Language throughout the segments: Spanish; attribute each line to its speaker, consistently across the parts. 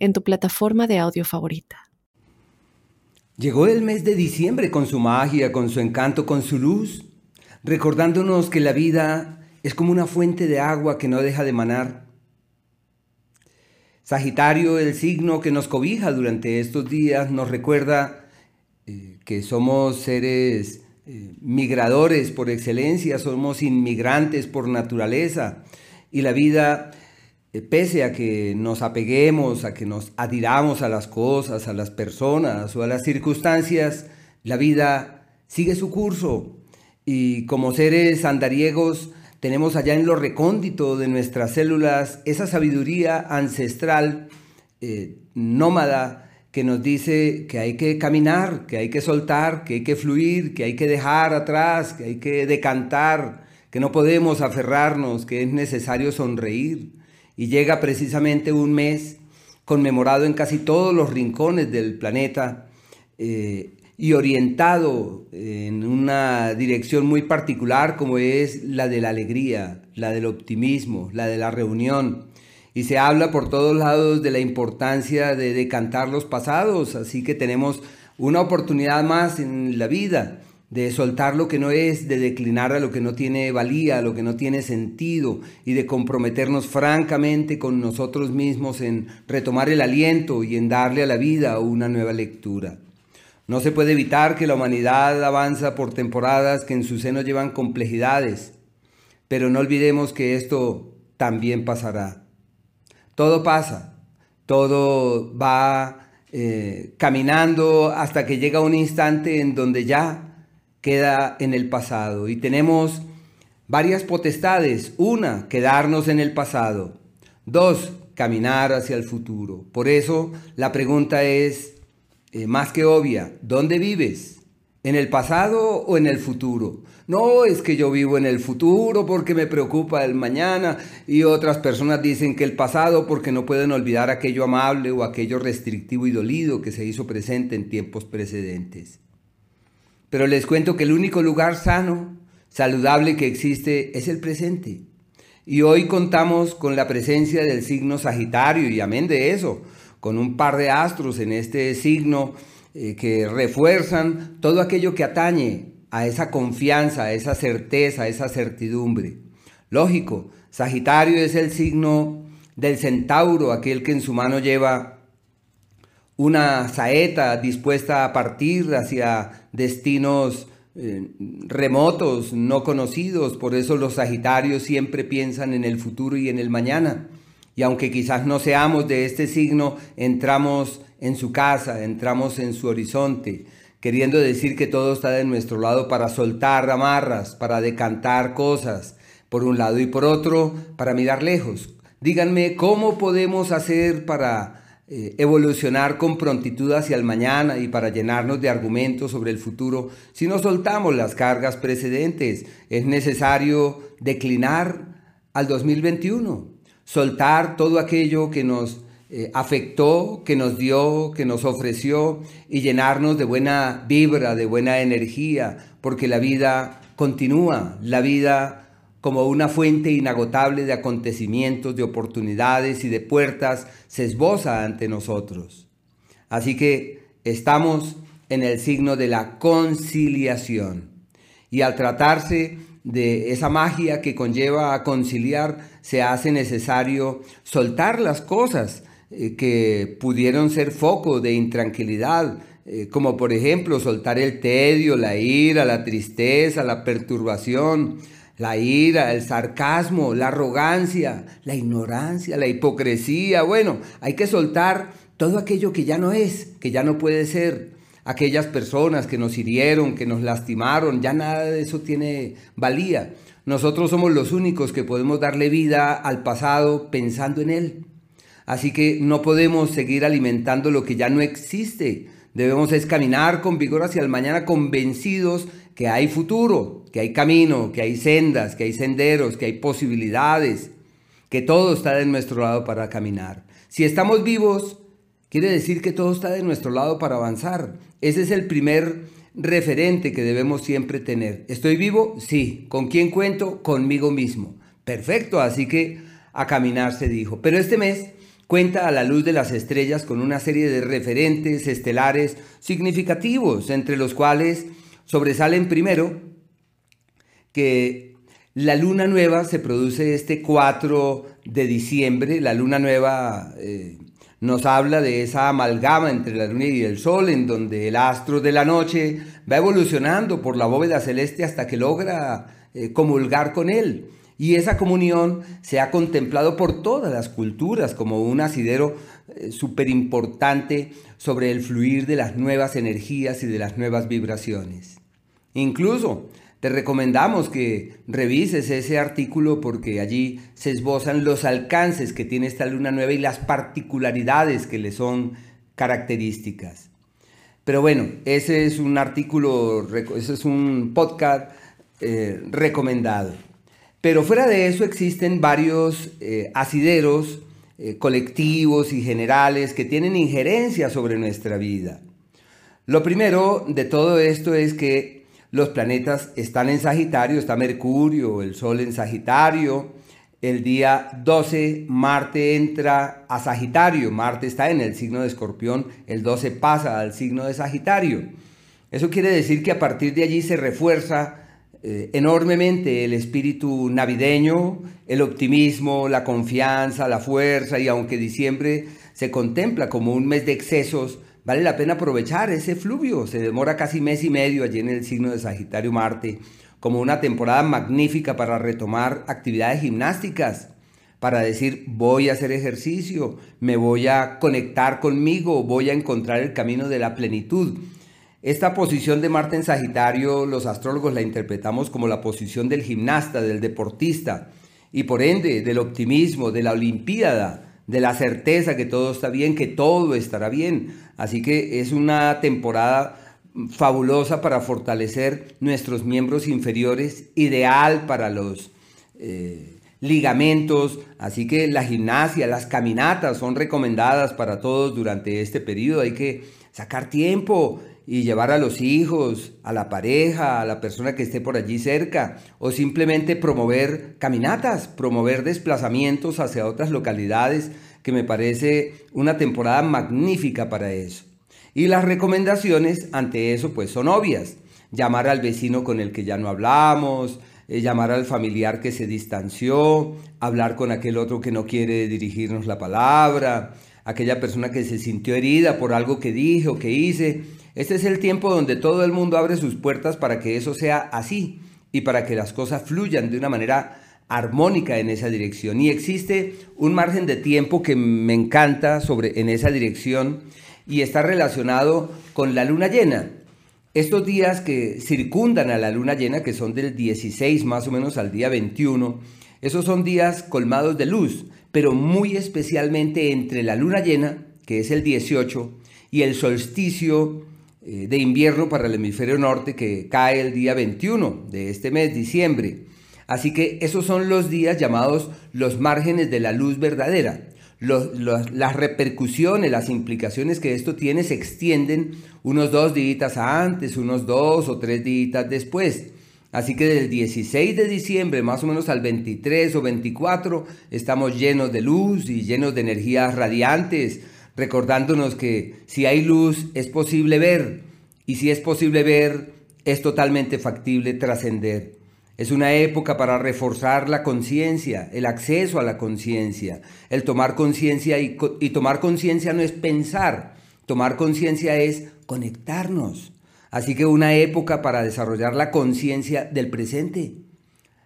Speaker 1: en tu plataforma de audio favorita.
Speaker 2: Llegó el mes de diciembre con su magia, con su encanto, con su luz, recordándonos que la vida es como una fuente de agua que no deja de manar. Sagitario, el signo que nos cobija durante estos días, nos recuerda eh, que somos seres eh, migradores por excelencia, somos inmigrantes por naturaleza y la vida pese a que nos apeguemos, a que nos adhiramos a las cosas, a las personas o a las circunstancias, la vida sigue su curso. Y como seres andariegos tenemos allá en lo recóndito de nuestras células esa sabiduría ancestral, eh, nómada, que nos dice que hay que caminar, que hay que soltar, que hay que fluir, que hay que dejar atrás, que hay que decantar, que no podemos aferrarnos, que es necesario sonreír y llega precisamente un mes conmemorado en casi todos los rincones del planeta eh, y orientado en una dirección muy particular como es la de la alegría, la del optimismo, la de la reunión. Y se habla por todos lados de la importancia de decantar los pasados, así que tenemos una oportunidad más en la vida de soltar lo que no es, de declinar a lo que no tiene valía, a lo que no tiene sentido y de comprometernos francamente con nosotros mismos en retomar el aliento y en darle a la vida una nueva lectura. No se puede evitar que la humanidad avanza por temporadas que en su seno llevan complejidades, pero no olvidemos que esto también pasará. Todo pasa, todo va eh, caminando hasta que llega un instante en donde ya queda en el pasado y tenemos varias potestades. Una, quedarnos en el pasado. Dos, caminar hacia el futuro. Por eso la pregunta es eh, más que obvia. ¿Dónde vives? ¿En el pasado o en el futuro? No, es que yo vivo en el futuro porque me preocupa el mañana y otras personas dicen que el pasado porque no pueden olvidar aquello amable o aquello restrictivo y dolido que se hizo presente en tiempos precedentes. Pero les cuento que el único lugar sano, saludable que existe es el presente. Y hoy contamos con la presencia del signo Sagitario y amén de eso, con un par de astros en este signo eh, que refuerzan todo aquello que atañe a esa confianza, a esa certeza, a esa certidumbre. Lógico, Sagitario es el signo del centauro, aquel que en su mano lleva una saeta dispuesta a partir hacia destinos eh, remotos, no conocidos. Por eso los Sagitarios siempre piensan en el futuro y en el mañana. Y aunque quizás no seamos de este signo, entramos en su casa, entramos en su horizonte, queriendo decir que todo está de nuestro lado para soltar amarras, para decantar cosas, por un lado y por otro, para mirar lejos. Díganme cómo podemos hacer para eh, evolucionar con prontitud hacia el mañana y para llenarnos de argumentos sobre el futuro si no soltamos las cargas precedentes. Es necesario declinar al 2021, soltar todo aquello que nos eh, afectó, que nos dio, que nos ofreció y llenarnos de buena vibra, de buena energía, porque la vida continúa, la vida como una fuente inagotable de acontecimientos, de oportunidades y de puertas, se esboza ante nosotros. Así que estamos en el signo de la conciliación. Y al tratarse de esa magia que conlleva a conciliar, se hace necesario soltar las cosas eh, que pudieron ser foco de intranquilidad, eh, como por ejemplo soltar el tedio, la ira, la tristeza, la perturbación, la ira, el sarcasmo, la arrogancia, la ignorancia, la hipocresía. Bueno, hay que soltar todo aquello que ya no es, que ya no puede ser. Aquellas personas que nos hirieron, que nos lastimaron, ya nada de eso tiene valía. Nosotros somos los únicos que podemos darle vida al pasado pensando en él. Así que no podemos seguir alimentando lo que ya no existe. Debemos es caminar con vigor hacia el mañana convencidos que hay futuro, que hay camino, que hay sendas, que hay senderos, que hay posibilidades, que todo está de nuestro lado para caminar. Si estamos vivos, quiere decir que todo está de nuestro lado para avanzar. Ese es el primer referente que debemos siempre tener. ¿Estoy vivo? Sí. ¿Con quién cuento? Conmigo mismo. Perfecto, así que a caminar se dijo. Pero este mes cuenta a la luz de las estrellas con una serie de referentes estelares significativos, entre los cuales sobresalen primero que la luna nueva se produce este 4 de diciembre, la luna nueva eh, nos habla de esa amalgama entre la luna y el sol, en donde el astro de la noche va evolucionando por la bóveda celeste hasta que logra eh, comulgar con él. Y esa comunión se ha contemplado por todas las culturas como un asidero eh, súper importante sobre el fluir de las nuevas energías y de las nuevas vibraciones. Incluso te recomendamos que revises ese artículo porque allí se esbozan los alcances que tiene esta luna nueva y las particularidades que le son características. Pero bueno, ese es un artículo, ese es un podcast eh, recomendado. Pero fuera de eso existen varios eh, asideros eh, colectivos y generales que tienen injerencia sobre nuestra vida. Lo primero de todo esto es que los planetas están en Sagitario, está Mercurio, el Sol en Sagitario. El día 12 Marte entra a Sagitario, Marte está en el signo de Escorpión, el 12 pasa al signo de Sagitario. Eso quiere decir que a partir de allí se refuerza eh, enormemente el espíritu navideño, el optimismo, la confianza, la fuerza y aunque diciembre se contempla como un mes de excesos, vale la pena aprovechar ese fluvio. Se demora casi mes y medio allí en el signo de Sagitario Marte, como una temporada magnífica para retomar actividades gimnásticas, para decir voy a hacer ejercicio, me voy a conectar conmigo, voy a encontrar el camino de la plenitud. Esta posición de Marte en Sagitario, los astrólogos la interpretamos como la posición del gimnasta, del deportista, y por ende del optimismo, de la olimpiada, de la certeza que todo está bien, que todo estará bien. Así que es una temporada fabulosa para fortalecer nuestros miembros inferiores, ideal para los eh, ligamentos. Así que la gimnasia, las caminatas son recomendadas para todos durante este periodo. Hay que sacar tiempo y llevar a los hijos, a la pareja, a la persona que esté por allí cerca, o simplemente promover caminatas, promover desplazamientos hacia otras localidades, que me parece una temporada magnífica para eso. Y las recomendaciones ante eso pues son obvias. Llamar al vecino con el que ya no hablamos, eh, llamar al familiar que se distanció, hablar con aquel otro que no quiere dirigirnos la palabra, aquella persona que se sintió herida por algo que dije o que hice este es el tiempo donde todo el mundo abre sus puertas para que eso sea así y para que las cosas fluyan de una manera armónica en esa dirección. Y existe un margen de tiempo que me encanta sobre, en esa dirección y está relacionado con la luna llena. Estos días que circundan a la luna llena, que son del 16 más o menos al día 21, esos son días colmados de luz, pero muy especialmente entre la luna llena, que es el 18, y el solsticio de invierno para el hemisferio norte que cae el día 21 de este mes, diciembre. Así que esos son los días llamados los márgenes de la luz verdadera. las repercusiones, las implicaciones que esto tiene se extienden unos dos días antes, unos dos o tres días después. Así que del 16 de diciembre más o menos al 23 o 24 estamos llenos de luz y llenos de energías radiantes, recordándonos que si hay luz es posible ver y si es posible ver es totalmente factible trascender. Es una época para reforzar la conciencia, el acceso a la conciencia, el tomar conciencia y, y, tomar conciencia no es pensar, tomar conciencia es conectarnos. Así que una época para desarrollar la conciencia del presente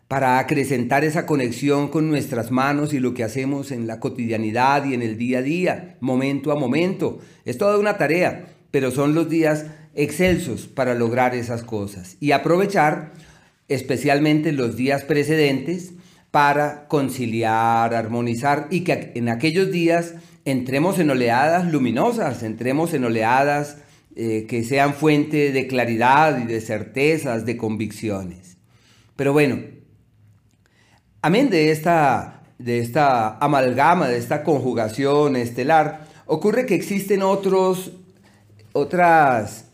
Speaker 2: para acrecentar esa conexión con nuestras manos y lo que hacemos en la cotidianidad y en el día a día, momento a momento. Es toda una tarea, pero son los días excelsos para lograr esas cosas y aprovechar especialmente los días precedentes para conciliar, armonizar y que en aquellos días entremos en oleadas luminosas, entremos en oleadas eh, que sean fuente de claridad y de certezas, de convicciones. Pero bueno, amén de esta, de esta amalgama, de esta conjugación estelar, ocurre que existen otros, otras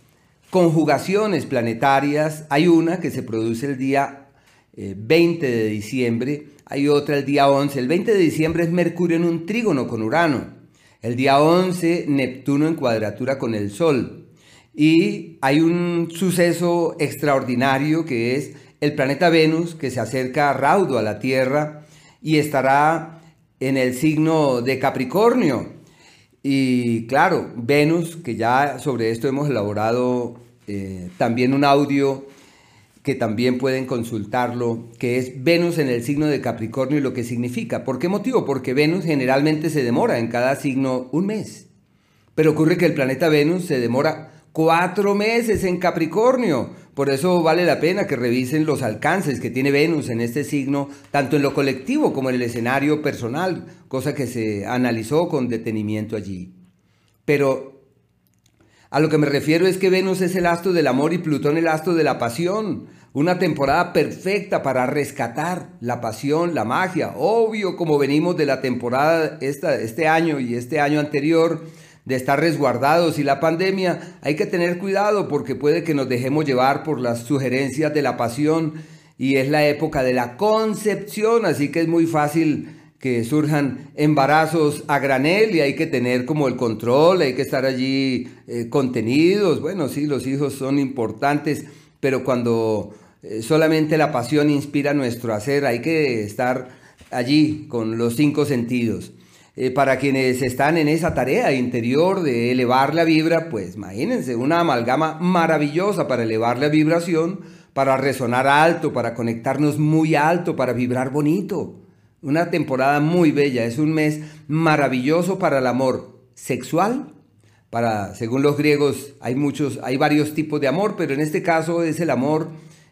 Speaker 2: conjugaciones planetarias. Hay una que se produce el día 20 eh, de diciembre, hay otra el día 11. El 20 de diciembre es Mercurio en un trígono con Urano. El día 11, Neptuno en cuadratura con el Sol. Y hay un suceso extraordinario que es el planeta Venus que se acerca raudo a la Tierra y estará en el signo de Capricornio. Y claro, Venus, que ya sobre esto hemos elaborado eh, también un audio que también pueden consultarlo, que es Venus en el signo de Capricornio y lo que significa. ¿Por qué motivo? Porque Venus generalmente se demora en cada signo un mes. Pero ocurre que el planeta Venus se demora cuatro meses en Capricornio. Por eso vale la pena que revisen los alcances que tiene Venus en este signo, tanto en lo colectivo como en el escenario personal, cosa que se analizó con detenimiento allí. Pero a lo que me refiero es que Venus es el astro del amor y Plutón el astro de la pasión. Una temporada perfecta para rescatar la pasión, la magia. Obvio, como venimos de la temporada esta, este año y este año anterior, de estar resguardados y la pandemia, hay que tener cuidado porque puede que nos dejemos llevar por las sugerencias de la pasión y es la época de la concepción, así que es muy fácil que surjan embarazos a granel y hay que tener como el control, hay que estar allí eh, contenidos. Bueno, sí, los hijos son importantes, pero cuando eh, solamente la pasión inspira nuestro hacer, hay que estar allí con los cinco sentidos. Eh, para quienes están en esa tarea interior de elevar la vibra, pues imagínense, una amalgama maravillosa para elevar la vibración, para resonar alto, para conectarnos muy alto, para vibrar bonito. Una temporada muy bella, es un mes maravilloso para el amor sexual. Para, según los griegos, hay muchos, hay varios tipos de amor, pero en este caso es el amor,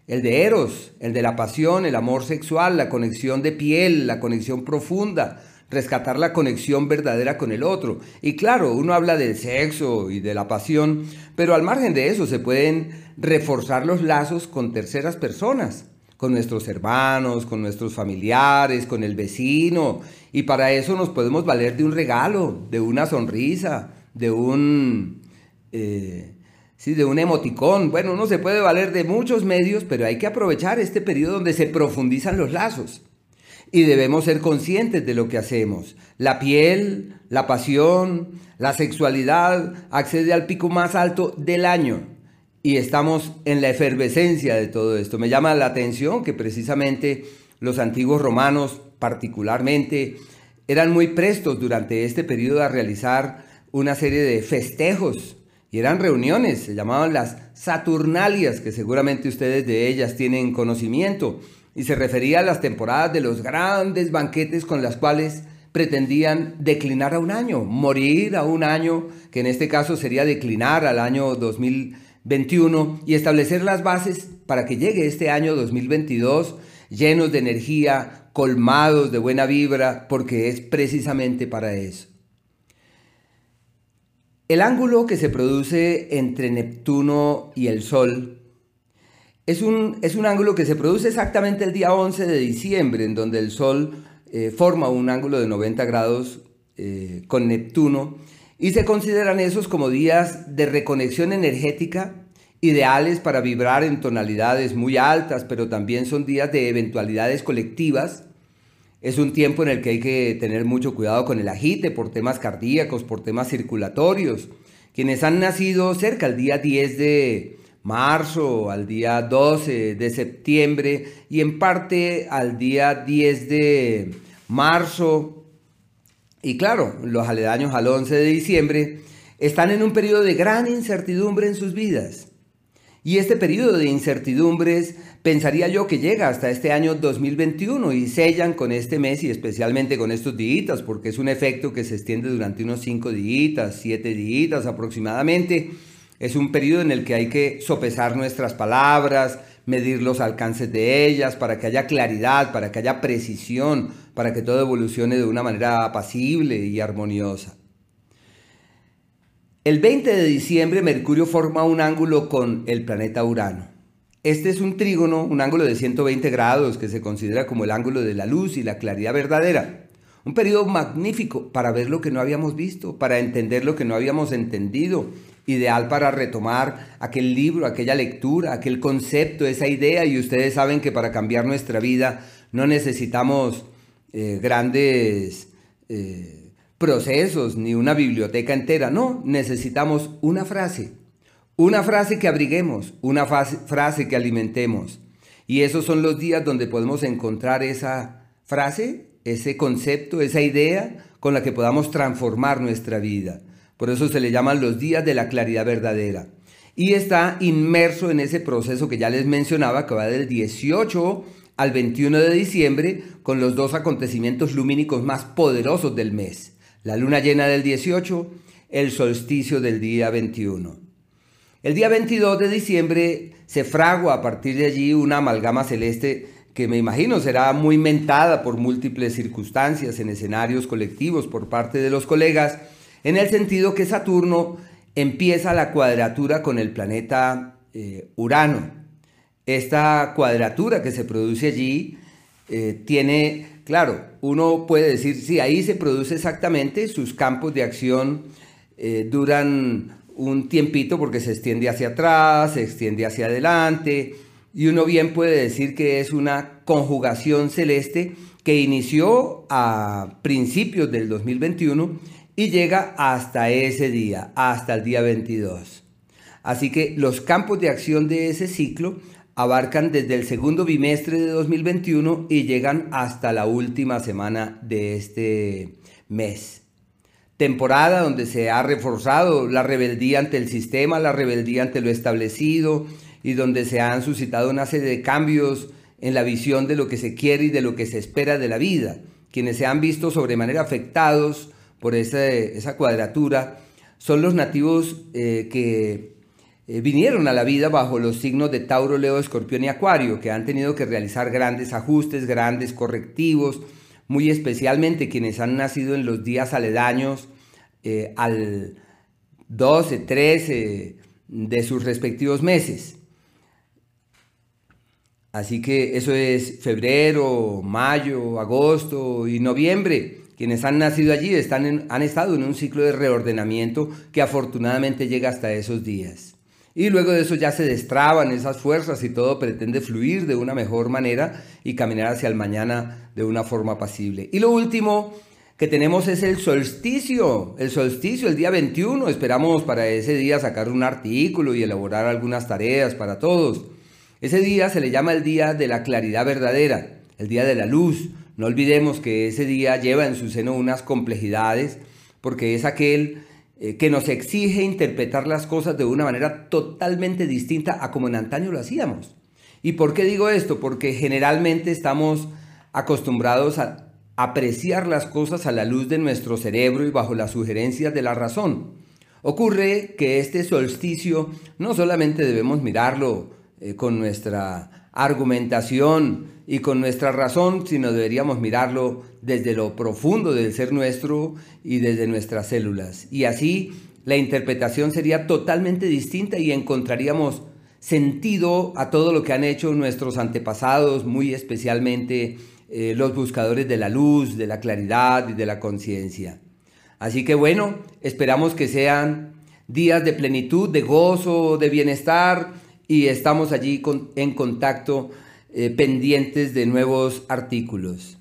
Speaker 2: el de eros, el de la pasión, el amor sexual, la conexión de piel, la conexión profunda, rescatar la conexión verdadera con el otro. Y claro, uno habla del sexo y de la pasión, pero al margen de eso se pueden reforzar los lazos con terceras personas con nuestros hermanos, con nuestros familiares, con el vecino. Y para eso nos podemos valer de un regalo, de una sonrisa, de un... Eh, sí, de un emoticón. Bueno, uno se puede valer de muchos medios, pero hay que aprovechar este periodo donde se profundizan los lazos. Y debemos ser conscientes de lo que hacemos. La piel, la pasión, la sexualidad accede al pico más alto del año y estamos en la efervescencia de todo esto. Me llama la atención que precisamente los antiguos romanos particularmente eran muy prestos durante este periodo a realizar una serie de festejos y eran reuniones, se llamaban las Saturnalias, que seguramente ustedes de ellas tienen conocimiento, y se refería a las temporadas de los grandes banquetes con las cuales pretendían declinar a un año, morir a un año, que en este caso sería declinar al año 2000 21 y establecer las bases para que llegue este año 2022 llenos de energía, colmados de buena vibra, porque es precisamente para eso. El ángulo que se produce entre Neptuno y el Sol es un, es un ángulo que se produce exactamente el día 11 de diciembre, en donde el Sol eh, forma un ángulo de 90 grados eh, con Neptuno y se consideran esos como días de reconexión energética, ideales para vibrar en tonalidades muy altas, pero también son días de eventualidades colectivas. Es un tiempo en el que hay que tener mucho cuidado con el agite por temas cardíacos, por temas circulatorios. Quienes han nacido cerca al día 10 de marzo, al día 12 de septiembre y en parte al día 10 de marzo, y claro, los aledaños al 11 de diciembre están en un periodo de gran incertidumbre en sus vidas. Y este periodo de incertidumbres pensaría yo que llega hasta este año 2021 y sellan con este mes y especialmente con estos días, porque es un efecto que se extiende durante unos 5 días, 7 días aproximadamente. Es un periodo en el que hay que sopesar nuestras palabras, medir los alcances de ellas, para que haya claridad, para que haya precisión, para que todo evolucione de una manera apacible y armoniosa. El 20 de diciembre Mercurio forma un ángulo con el planeta Urano. Este es un trígono, un ángulo de 120 grados que se considera como el ángulo de la luz y la claridad verdadera. Un periodo magnífico para ver lo que no habíamos visto, para entender lo que no habíamos entendido. Ideal para retomar aquel libro, aquella lectura, aquel concepto, esa idea. Y ustedes saben que para cambiar nuestra vida no necesitamos eh, grandes eh, procesos ni una biblioteca entera. No, necesitamos una frase una frase que abriguemos, una frase que alimentemos. Y esos son los días donde podemos encontrar esa frase, ese concepto, esa idea con la que podamos transformar nuestra vida. Por eso se le llaman los días de la claridad verdadera. Y está inmerso en ese proceso que ya les mencionaba, que va del 18 al 21 de diciembre, con los dos acontecimientos lumínicos más poderosos del mes. La luna llena del 18, el solsticio del día 21. El día 22 de diciembre se fragua a partir de allí una amalgama celeste que me imagino será muy mentada por múltiples circunstancias en escenarios colectivos por parte de los colegas, en el sentido que Saturno empieza la cuadratura con el planeta eh, Urano. Esta cuadratura que se produce allí eh, tiene, claro, uno puede decir, sí, ahí se produce exactamente, sus campos de acción eh, duran un tiempito porque se extiende hacia atrás, se extiende hacia adelante, y uno bien puede decir que es una conjugación celeste que inició a principios del 2021 y llega hasta ese día, hasta el día 22. Así que los campos de acción de ese ciclo abarcan desde el segundo bimestre de 2021 y llegan hasta la última semana de este mes temporada donde se ha reforzado la rebeldía ante el sistema, la rebeldía ante lo establecido y donde se han suscitado una serie de cambios en la visión de lo que se quiere y de lo que se espera de la vida. Quienes se han visto sobremanera afectados por esa, cuadratura son los nativos eh, que eh, vinieron a la vida bajo los signos de Tauro, Leo, Escorpión y Acuario, que han tenido que realizar grandes ajustes, grandes correctivos, muy especialmente quienes han nacido en los días aledaños eh, al 12, 13 de sus respectivos meses. Así que eso es febrero, mayo, agosto y noviembre. Quienes han nacido allí están han estado en un ciclo de reordenamiento que afortunadamente llega hasta esos días. Y luego de eso ya se destraban esas fuerzas y todo pretende fluir de una mejor manera y caminar hacia el mañana de una forma pasible. Y lo último que tenemos es el solsticio, el solsticio, el día 21. Esperamos para ese día sacar un artículo y elaborar algunas tareas para todos. Ese día se le llama el día de la claridad verdadera, el día de la luz. No olvidemos que ese día lleva en su seno unas complejidades porque es aquel eh, que nos exige interpretar las cosas de una manera totalmente distinta a como en antaño lo hacíamos. ¿Y por qué digo esto? Porque generalmente estamos acostumbrados a apreciar las cosas a la luz de nuestro cerebro y bajo las sugerencias de la razón. Ocurre que este solsticio no solamente debemos mirarlo eh, con nuestra argumentación y con nuestra razón, sino deberíamos mirarlo desde lo profundo del ser nuestro y desde nuestras células. Y así la interpretación sería totalmente distinta y encontraríamos sentido a todo lo que han hecho nuestros antepasados, muy especialmente eh, los buscadores de la luz, de la claridad y de la conciencia. Así que bueno, esperamos que sean días de plenitud, de gozo, de bienestar y estamos allí en contacto eh, pendientes de nuevos artículos.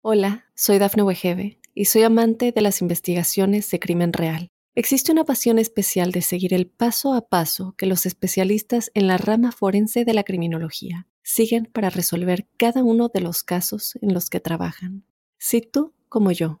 Speaker 1: Hola, soy Dafne Wegebe y soy amante de las investigaciones de crimen real. Existe una pasión especial de seguir el paso a paso que los especialistas en la rama forense de la criminología siguen para resolver cada uno de los casos en los que trabajan. Si tú, como yo,